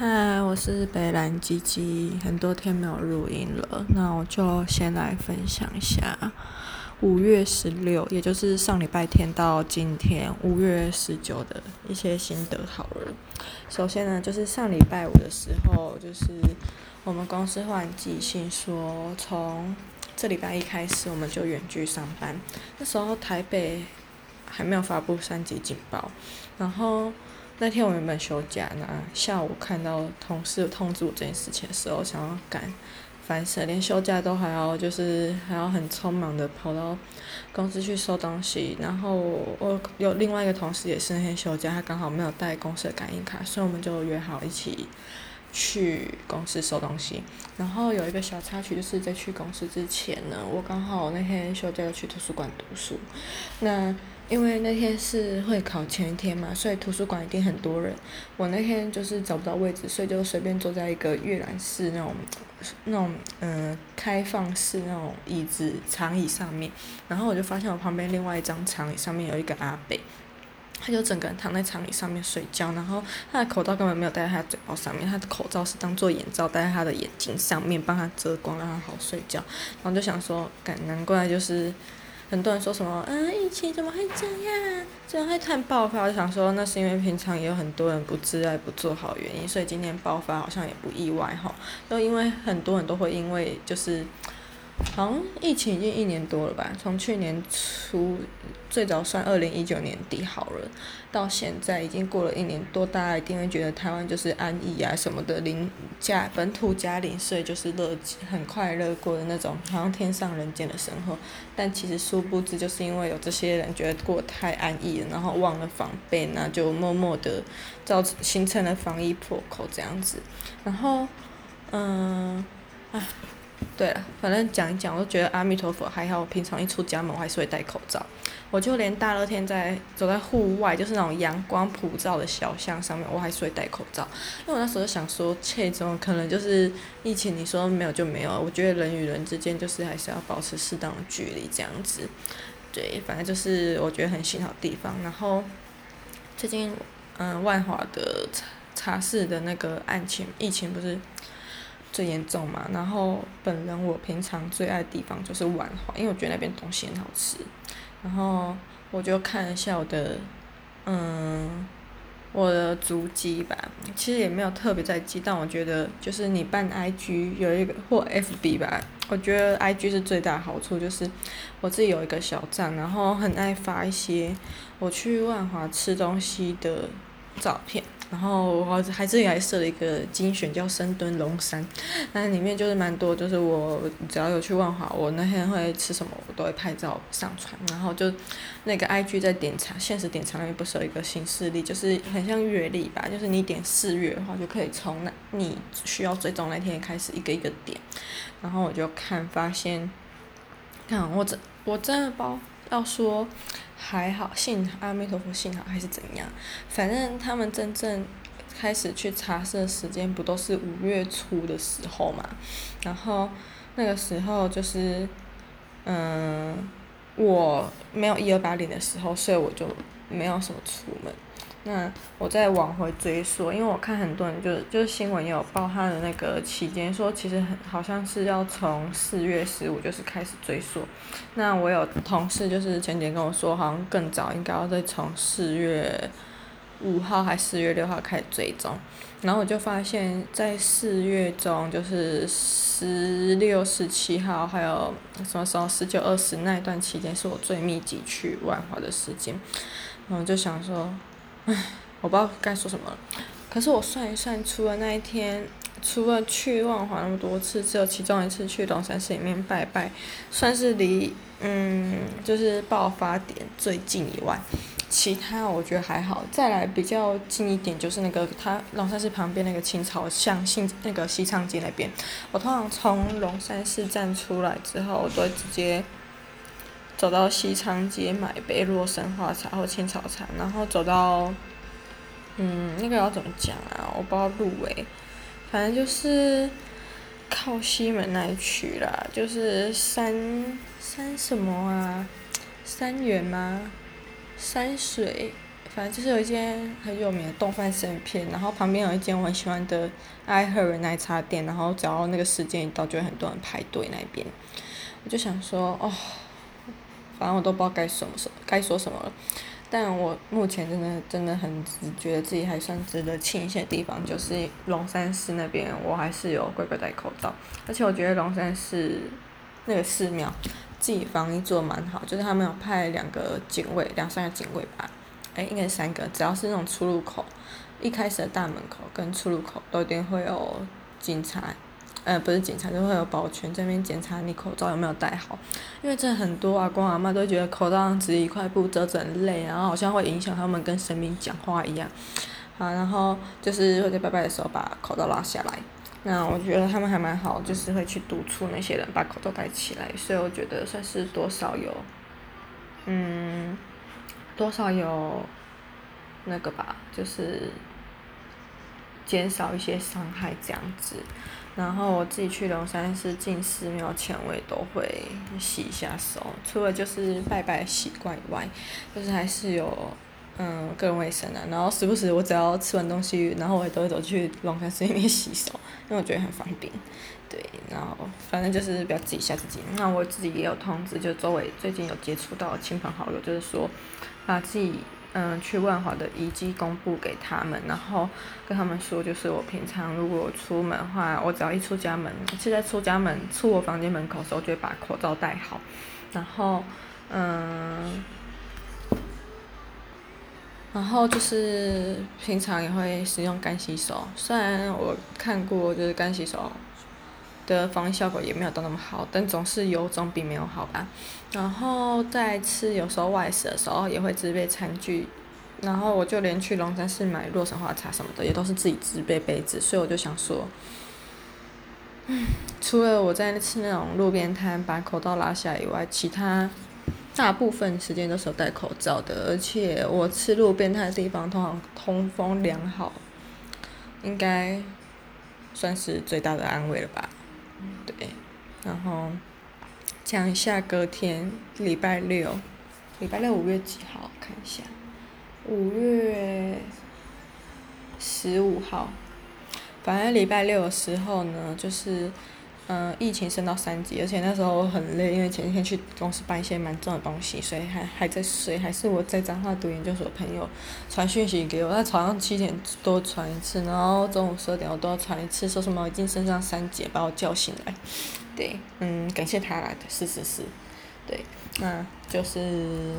嗨，我是北兰鸡鸡，很多天没有录音了，那我就先来分享一下五月十六，也就是上礼拜天到今天五月十九的一些心得好了。首先呢，就是上礼拜五的时候，就是我们公司忽然寄信说，从这礼拜一开始我们就远距上班。那时候台北还没有发布三级警报，然后。那天我原本休假呢，下午看到同事通知我这件事情的时候，想要赶，烦死了，连休假都还要就是还要很匆忙的跑到公司去收东西，然后我有另外一个同事也是那天休假，他刚好没有带公司的感应卡，所以我们就约好一起去公司收东西。然后有一个小插曲，就是在去公司之前呢，我刚好那天休假要去图书馆读书，那。因为那天是会考前一天嘛，所以图书馆一定很多人。我那天就是找不到位置，所以就随便坐在一个阅览室那种、那种嗯、开放式那种椅子长椅上面。然后我就发现我旁边另外一张长椅上面有一个阿伯，他就整个人躺在长椅上面睡觉，然后他的口罩根本没有戴在他嘴巴上面，他的口罩是当做眼罩戴在他的眼睛上面，帮他遮光，让他好睡觉。然后就想说，感难怪就是。很多人说什么，嗯，疫情怎么会这样？怎么会突然爆发？我想说，那是因为平常也有很多人不自爱、不做好原因，所以今天爆发好像也不意外哈。就因为很多人都会因为就是。好像疫情已经一年多了吧，从去年初最早算二零一九年底好了，到现在已经过了一年多，大家一定会觉得台湾就是安逸啊什么的，零加本土加零税就是乐很快乐过的那种，好像天上人间的生活。但其实殊不知，就是因为有这些人觉得过太安逸了，然后忘了防备，那就默默的造形成了防疫破口这样子。然后，嗯，唉。对了，反正讲一讲，我都觉得阿弥陀佛还好。我平常一出家门，我还是会戴口罩。我就连大热天在走在户外，就是那种阳光普照的小巷上面，我还是会戴口罩。因为我那时候就想说，这种可能就是疫情，你说没有就没有。我觉得人与人之间就是还是要保持适当的距离，这样子。对，反正就是我觉得很幸好的地方。然后最近，嗯，万华的茶茶室的那个案情，疫情不是。最严重嘛，然后本人我平常最爱的地方就是万华，因为我觉得那边东西很好吃。然后我就看一下我的，嗯，我的足迹吧，其实也没有特别在记，但我觉得就是你办 IG 有一个或 FB 吧，我觉得 IG 是最大的好处，就是我自己有一个小站，然后很爱发一些我去万华吃东西的照片。然后我还还自己还设了一个精选叫深蹲龙山，那里面就是蛮多，就是我只要有去万华，我那天会吃什么，我都会拍照上传。然后就那个 IG 在点查，限时点查那边不是有一个新势力，就是很像月历吧，就是你点四月的话，就可以从那你需要追踪那天开始一个一个点。然后我就看发现，看我这我真的包要说。还好，幸阿弥陀佛，幸好还是怎样？反正他们真正开始去查证的时间，不都是五月初的时候嘛？然后那个时候就是，嗯，我没有一二八零的时候，所以我就没有什么出门。那我在往回追溯，因为我看很多人就就是新闻也有报他的那个期间，说其实很好像是要从四月十五就是开始追溯。那我有同事就是前几天跟我说，好像更早应该要再从四月五号还四月六号开始追踪。然后我就发现，在四月中就是十六、十七号，还有什么时候十九、二十那一段期间，是我最密集去万华的时间。然后就想说。唉，我不知道该说什么。可是我算一算，除了那一天，除了去万华那么多次，只有其中一次去龙山寺里面拜拜，算是离嗯就是爆发点最近以外，其他我觉得还好。再来比较近一点，就是那个它龙山寺旁边那个青草巷，信那个西昌街那边。我通常从龙山寺站出来之后，我都会直接。走到西昌街买杯洛神花茶或青草茶，然后走到，嗯，那个要怎么讲啊？我不知道路诶，反正就是靠西门那一区啦，就是三三什么啊？三元吗？山水反正就是有一间很有名的丼饭生鱼片，然后旁边有一间我很喜欢的爱荷尔奶茶店，然后只要那个时间一到，就会很多人排队那边。我就想说，哦，反正我都不知道该说什么，该说什么了。但我目前真的真的很觉得自己还算值得庆幸的地方，就是龙山寺那边我还是有乖乖戴口罩，而且我觉得龙山寺那个寺庙自己防疫做得蛮好，就是他们有派两个警卫，两三个警卫吧，哎，应该是三个，只要是那种出入口，一开始的大门口跟出入口都一定会有警察。呃，不是警察，就会有保全这边检查你口罩有没有戴好，因为这很多阿公阿嬷都觉得口罩只一块布遮着很累，然后好像会影响他们跟神明讲话一样，好，然后就是会在拜拜的时候把口罩拉下来，那我觉得他们还蛮好，就是会去督促那些人把口罩戴起来，所以我觉得算是多少有，嗯，多少有那个吧，就是。减少一些伤害这样子，然后我自己去龙山寺进寺庙前，我也都会洗一下手，除了就是拜拜习惯以外，就是还是有嗯个人卫生啊。然后时不时我只要吃完东西，然后我也都会走去龙山寺里面 洗手，因为我觉得很方便。对，然后反正就是不要自己吓自己。那我自己也有通知，就周围最近有接触到亲朋好友，就是说把自己。嗯，去万华的遗迹公布给他们，然后跟他们说，就是我平常如果出门的话，我只要一出家门，现在出家门出我房间门口的时候，就会把口罩戴好，然后嗯，然后就是平常也会使用干洗手，虽然我看过就是干洗手。的防疫效果也没有到那么好，但总是有总比没有好吧。然后在吃有时候外食的时候也会自备餐具，然后我就连去龙山寺买洛神花茶什么的也都是自己自备杯子，所以我就想说，嗯，除了我在吃那种路边摊把口罩拉下以外，其他大部分时间都是有戴口罩的，而且我吃路边摊的地方通常通风良好，应该算是最大的安慰了吧。对，然后讲一下隔天礼拜六，礼拜六五月几号？看一下，五月十五号。反正礼拜六的时候呢，就是。嗯，疫情升到三级，而且那时候我很累，因为前一天去公司搬一些蛮重的东西，所以还还在睡。还是我在彰化读研究所朋友传讯息给我，他早上七点多传一次，然后中午十二点我都要传一次，说什么已经升上三级，把我叫醒来。对，嗯，感谢他来的，是是是，对，那就是，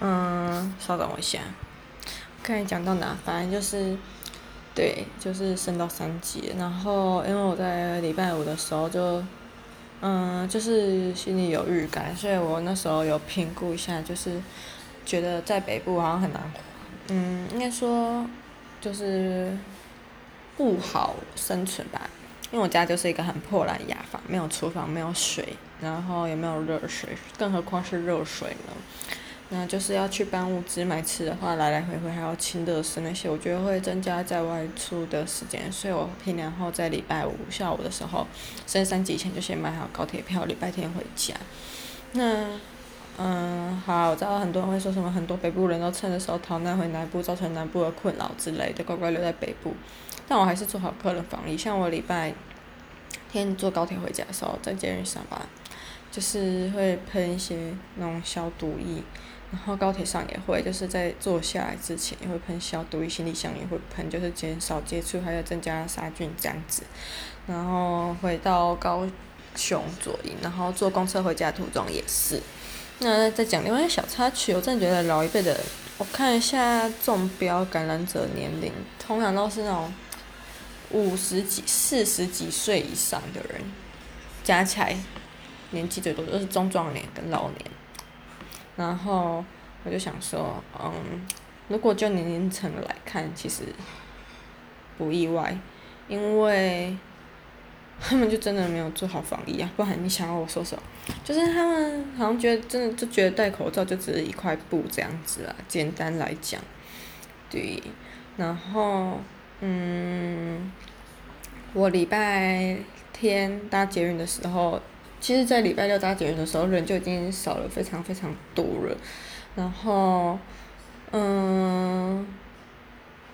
嗯，稍等我一下，看你讲到哪，反正就是。对，就是升到三级，然后因为我在礼拜五的时候就，嗯，就是心里有预感，所以我那时候有评估一下，就是觉得在北部好像很难，嗯，应该说就是不好生存吧，因为我家就是一个很破烂雅房，没有厨房，没有水，然后也没有热水，更何况是热水呢。那就是要去搬物资买吃的话，来来回回还要清热水那些，我觉得会增加在外出的时间，所以我平然后在礼拜五下午的时候，升三级前就先买好高铁票，礼拜天回家。那，嗯，好，我知道很多人会说什么，很多北部人都趁着时候逃难回南部，造成南部的困扰之类的，乖乖留在北部。但我还是做好个人防疫，像我礼拜天坐高铁回家的时候，在捷运上班，就是会喷一些那种消毒液。然后高铁上也会，就是在坐下来之前也会喷消毒液，行李箱也会喷，就是减少接触，还有增加杀菌这样子。然后回到高雄左营，然后坐公车回家途中也是。那再讲另外一个小插曲，我真的觉得老一辈的，我看一下中标感染者年龄，通常都是那种五十几、四十几岁以上的人，加起来年纪最多就是中壮年跟老年。然后我就想说，嗯，如果就年龄层来看，其实不意外，因为他们就真的没有做好防疫啊。不然你想要我说什么？就是他们好像觉得真的就觉得戴口罩就只是一块布这样子啊。简单来讲，对。然后，嗯，我礼拜天搭捷运的时候。其实，在礼拜六搭捷运的时候，人就已经少了非常非常多了。然后，嗯，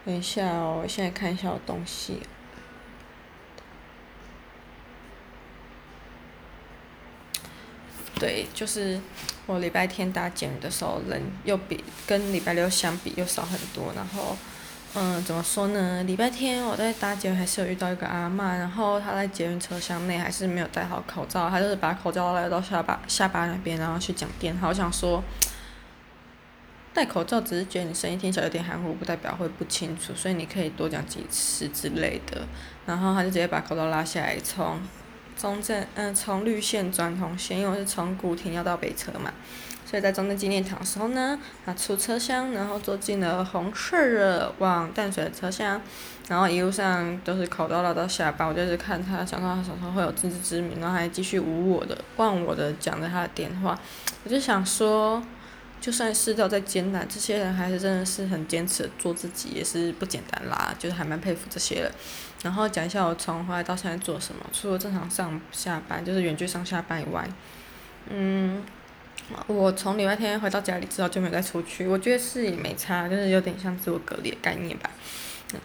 等一下哦，我现在看一下我东西。对，就是我礼拜天搭捷运的时候，人又比跟礼拜六相比又少很多。然后，嗯，怎么说呢？礼拜天我在搭捷运还是有遇到一个阿嬷，然后她在捷运车厢内还是没有戴好口罩，她就是把口罩拉到下巴下巴那边，然后去讲电话。我想说，戴口罩只是觉得你声音听起来有点含糊，不代表会不清楚，所以你可以多讲几次之类的。然后她就直接把口罩拉下来，冲。中正，嗯，从绿线转红线，因为我是从古亭要到北车嘛，所以在中正纪念堂的时候呢，啊，出车厢，然后坐进了红色的往淡水的车厢，然后一路上都是口罩拉到下巴，我就是看他，想到他手上会有自知之明，然后还继续无我的、忘我的讲着他的电话，我就想说。就算世道再艰难，这些人还是真的是很坚持做自己，也是不简单啦。就是还蛮佩服这些人。然后讲一下我从回来到现在做什么，除了正常上下班，就是远距上下班以外，嗯，我从礼拜天回到家里之后就没再出去。我觉得是也没差，就是有点像自我隔离的概念吧，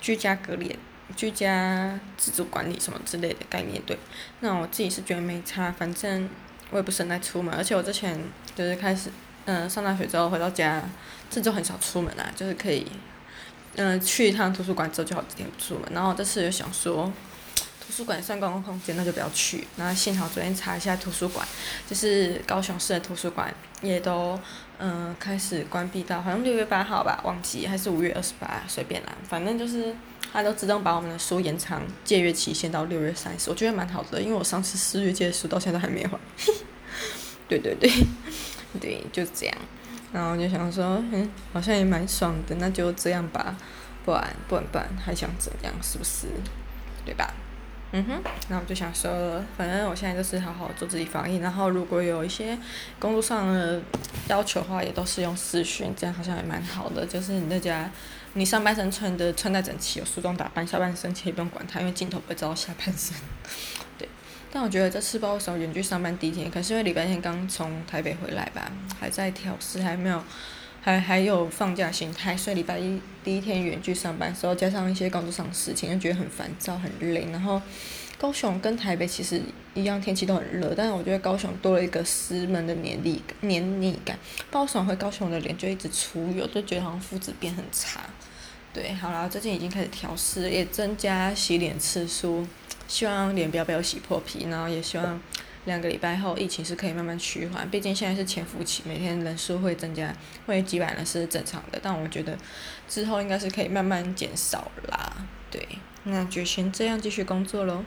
居家隔离、居家自主管理什么之类的概念。对，那我自己是觉得没差，反正我也不是很爱出门，而且我之前就是开始。嗯，上大学之后回到家，这就很少出门啦，就是可以，嗯，去一趟图书馆之后就好几天不出门。然后这次又想说，图书馆算公共空间，那就不要去。然后幸好昨天查一下图书馆，就是高雄市的图书馆也都嗯开始关闭到好像六月八号吧，忘记还是五月二十八，随便啦，反正就是它都自动把我们的书延长借阅期限到六月三十，我觉得蛮好的，因为我上次四月借的书到现在还没还。对 对对。对，就这样，然后就想说，嗯，好像也蛮爽的，那就这样吧，不然不然不然还想怎样，是不是？对吧？嗯哼，那我就想说，反正我现在就是好好做自己防疫，然后如果有一些工作上的要求的话，也都是用视讯，这样好像也蛮好的。就是你在家，你上半身穿的穿戴整齐，有梳妆打扮，下半身其实不用管它，因为镜头不会照到下半身。对。但我觉得这次包括远距上班第一天，可是因为礼拜天刚从台北回来吧，还在调试，还没有，还还有放假心态，所以礼拜一第一天远距上班的时候，加上一些工作上的事情，就觉得很烦躁、很累。然后高雄跟台北其实一样，天气都很热，但是我觉得高雄多了一个湿闷的黏腻黏腻感。包爽回高雄的脸就一直出油，就觉得好像肤质变很差。对，好了，最近已经开始调试，也增加洗脸次数。希望脸不要被我洗破皮，然后也希望两个礼拜后疫情是可以慢慢趋缓。毕竟现在是潜伏期，每天人数会增加，会几百人是正常的。但我觉得之后应该是可以慢慢减少啦。对，那就先这样继续工作喽。